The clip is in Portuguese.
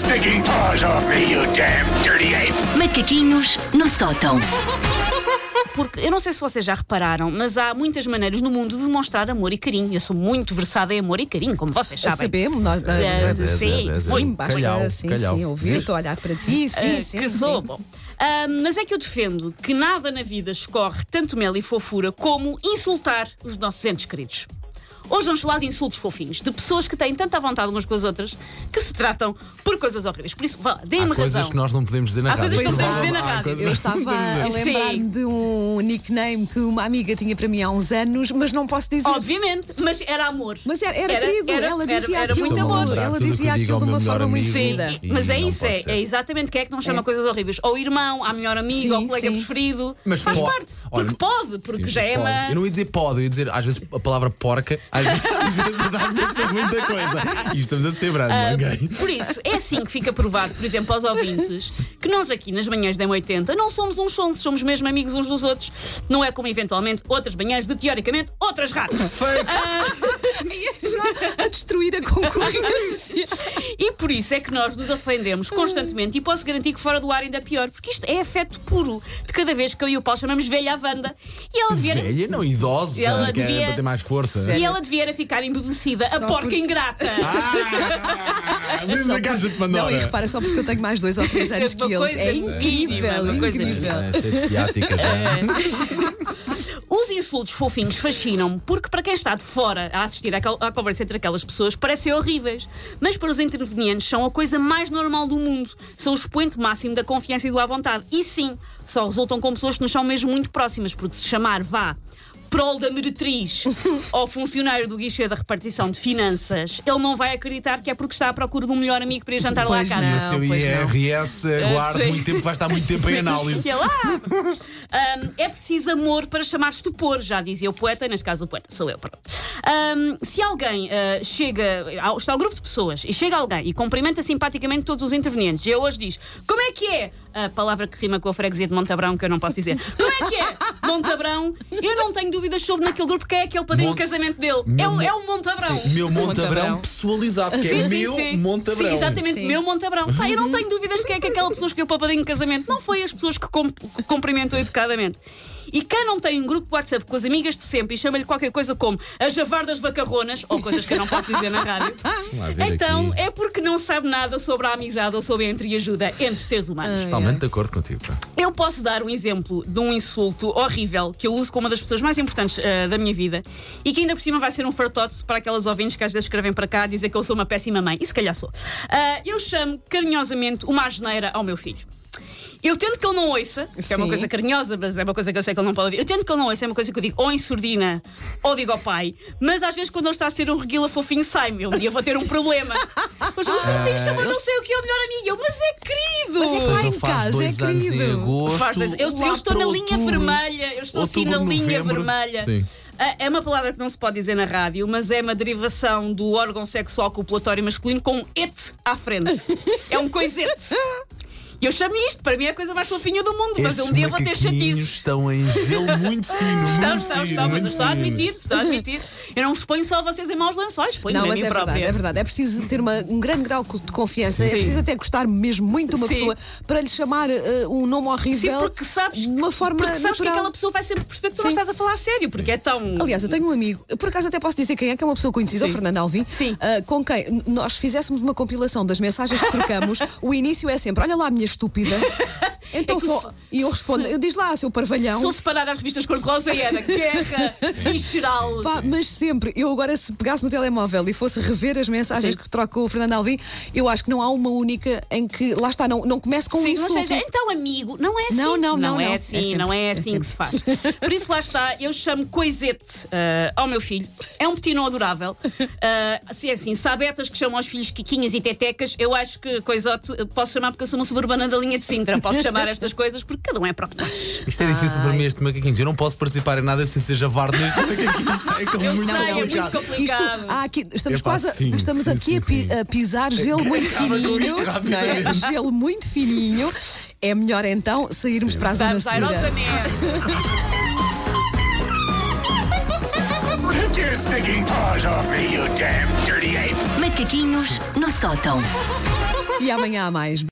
stinking paws off me, you damn dirty ape! Macaquinhos no sótão. Porque eu não sei se vocês já repararam, mas há muitas maneiras no mundo de demonstrar amor e carinho. Eu sou muito versada em amor e carinho, como vocês sabem. Sabemos, nós. É, ah, sim, sim, sim, basta calhau, sim, calhau. sim, ouvir-te, olhar para ti, sim, Ah, sim. que sim. sou bom. Ah, mas é que eu defendo que nada na vida escorre tanto mel e fofura como insultar os nossos entes queridos. Hoje vamos falar de insultos fofinhos, de pessoas que têm tanta vontade umas com as outras que se tratam por coisas horríveis. Por isso, deem-me coisas razão. que nós não podemos dizer na Há rádio. coisas que não podemos dizer na rádio. coisas Eu estava a lembrar-me de um nickname que uma amiga tinha para mim há uns anos, mas não posso dizer. Obviamente, mas era amor. Mas era, era, querido, era- ela era- dizia era aquilo, muito amor. ela dizia aquilo de meu uma melhor forma muito amigo. Sim, querida. E mas é isso, é, é exatamente quem é que não chama É. coisas horríveis. Ao irmão, à melhor amiga, ao colega sim. preferido. Mas Faz parte. olha, Porque pode, porque Sim, já é uma. Eu não ia dizer pode, eu ia dizer às vezes a palavra porca, às vezes, a ser muita coisa. E estamos a ser brando, Ah, ok? Por isso, é assim que fica provado, por exemplo, aos ouvintes, que nós aqui nas manhãs da M80 não somos uns sons, somos mesmo amigos uns dos outros. Não é como eventualmente outras manhãs de, teoricamente, outras rádios. a destruir a concorrência. E por isso é que nós nos ofendemos constantemente e posso garantir que fora do ar ainda é pior, porque isto é afeto puro de cada vez que eu e o Paulo chamamos velha à Wanda. E ela devia, Velha, não idosa, Ela é devia- para ter mais força. e ela devia era ficar embebecida, a Só porca porque- ingrata. Ah, mesmo a caixa de Não, e Pandora. repara, só porque eu tenho mais dois ou três anos que Uma eles. coisa É incrível, uma coisa incrível. É cheio de ciática já. Os insultos fofinhos fascinam-me porque, para quem está de fora a assistir àquel- à conversa entre aquelas pessoas, parecem horríveis. Mas para os intervenientes são a coisa mais normal do mundo. São o expoente máximo da confiança e do à vontade. E sim, só resultam com pessoas que nos são mesmo muito próximas, porque se chamar vá. Prol da meretriz ou funcionário do guichê da repartição de finanças, ele não vai acreditar que é porque está à procura de um melhor amigo para ir jantar lá à Pois casa. não. O seu pois não. IRS aguarde sim. muito tempo, vai estar muito tempo em análise. Ele, ah, Ahm, é preciso amor para chamar estupor, já dizia o poeta, neste caso o poeta sou eu. Ahm, se alguém ah, chega, ao- está um grupo de pessoas e chega alguém e cumprimenta simpaticamente todos os intervenientes, e eu hoje diz: Como é que é? A palavra que rima com a freguesia de Montabrão, que eu não posso dizer. Como é que é? Montabrão, eu não tenho dúvidas sobre naquele grupo quem é que é o padrinho Mon- de casamento dele. É Meu o, mo- é o Montabrão. Sim, meu Montabrão Montabrão. pessoalizado, que é sim, meu sim. Montabrão. Sim, exatamente, Sim. meu Montabrão. Pá, eu não tenho dúvidas de quem é que aquela pessoa escolheu para o padrinho de casamento. Não foi as pessoas que, com- que cumprimentou educadamente. E quem não tem um grupo de WhatsApp com as amigas de sempre e chama-lhe qualquer coisa como as javardas vacarronas, ou coisas que eu não posso dizer na rádio, então aqui. é porque não sabe nada sobre a amizade ou sobre a entreajuda entre seres humanos. Totalmente de acordo contigo. pá. Eu posso dar um exemplo de um insulto horrível que eu uso com uma das pessoas mais importantes ah, da minha vida e que ainda por cima vai ser um fartote para aquelas ouvintes que às vezes escrevem para cá a dizer que eu sou uma péssima mãe. E se calhar sou. Ah, eu chamo carinhosamente uma asneira ao meu filho. Eu tento que ele não ouça, que é uma Sim. coisa carinhosa, mas é uma coisa que eu sei que ele não pode ouvir. Eu tento que ele não ouça, é uma coisa que eu digo ou em surdina ou digo ao pai, mas às vezes quando ele está a ser um reguila fofinho sai-me. Um dia vou ter um problema. Mas o seu filho chama não sei o que é o melhor amigo. Eu, mas é querido! É faz casa, dois é anos em agosto. Faz dois- eu, eu estou na linha outubro. vermelha, eu estou assim na Outubro, linha novembro. vermelha. Sim. Ah, É uma palavra que não se pode dizer na rádio, mas é uma derivação do órgão sexual copulatório masculino com et à frente. É um coisete. E eu chamo isto, para mim é a coisa mais fofinha do mundo, mas Estes um dia vou ter chatices. estão em gelo muito fino. Estão, muito estão, fino, estão, mas estou a admitir, estou a admitir. Eu não vos ponho só vocês em maus lençóis, ponho Não, a mas mim é própria. verdade, é verdade. É preciso ter uma- um grande grau de confiança. É preciso até gostar mesmo muito de uma Sim. pessoa para lhe chamar eh, um nome Sim, horrível porque sabes, de uma forma porque sabes que aquela pessoa vai sempre perceber que tu não Sim. estás a falar a sério, porque é tão. Aliás, eu tenho um amigo, por acaso até posso dizer quem é, que é uma pessoa conhecida, o Sim. Fernando Alvim, Sim. ah, com quem nós fizéssemos uma compilação das mensagens que trocamos, o início é sempre: Olha lá, minha estúpida. Então É só. E eu respondo: se- Eu diz lá, seu parvalhão. Se eu separar as revistas cor-de-rosa era guerra visceral. Pá, mas sempre, eu agora se pegasse no telemóvel e fosse rever as mensagens Sim. que troco com o Fernando Alvim, eu acho que não há uma única em que, lá está, não, não comece com um Sim, não insulto. seja, então amigo, não é assim. Não, não, não, é não. assim, É não é é assim sempre. que se faz. Por isso lá está, eu chamo coisete ah, ao meu filho. É um petino adorável. Uh, se é assim, sabetas que chamam aos filhos quiquinhas e tetecas, eu acho que coisote eh, posso chamar porque eu sou uma suburbana da linha de Sintra. Posso chamar estas coisas porque cada um é próprio. Isto é difícil para mim, este macaquinhos. Eu não posso participar em nada sem ser javarde nestes macaquinhos. É como Eu muito sei, é muito complicado. complicado. Isto, há aqui, estamos Epá, quase a- sim, estamos sim, aqui sim, a, pi- sim. a pisar gelo muito Acaba com fininho. isto não é? rapidamente. Gelo muito fininho. É melhor então sairmos para a zona Vamos à segura. Aerosanés. Take your stinking paws off me, you damn dirty ape! Macaquinhos no sótão. E amanhã há mais.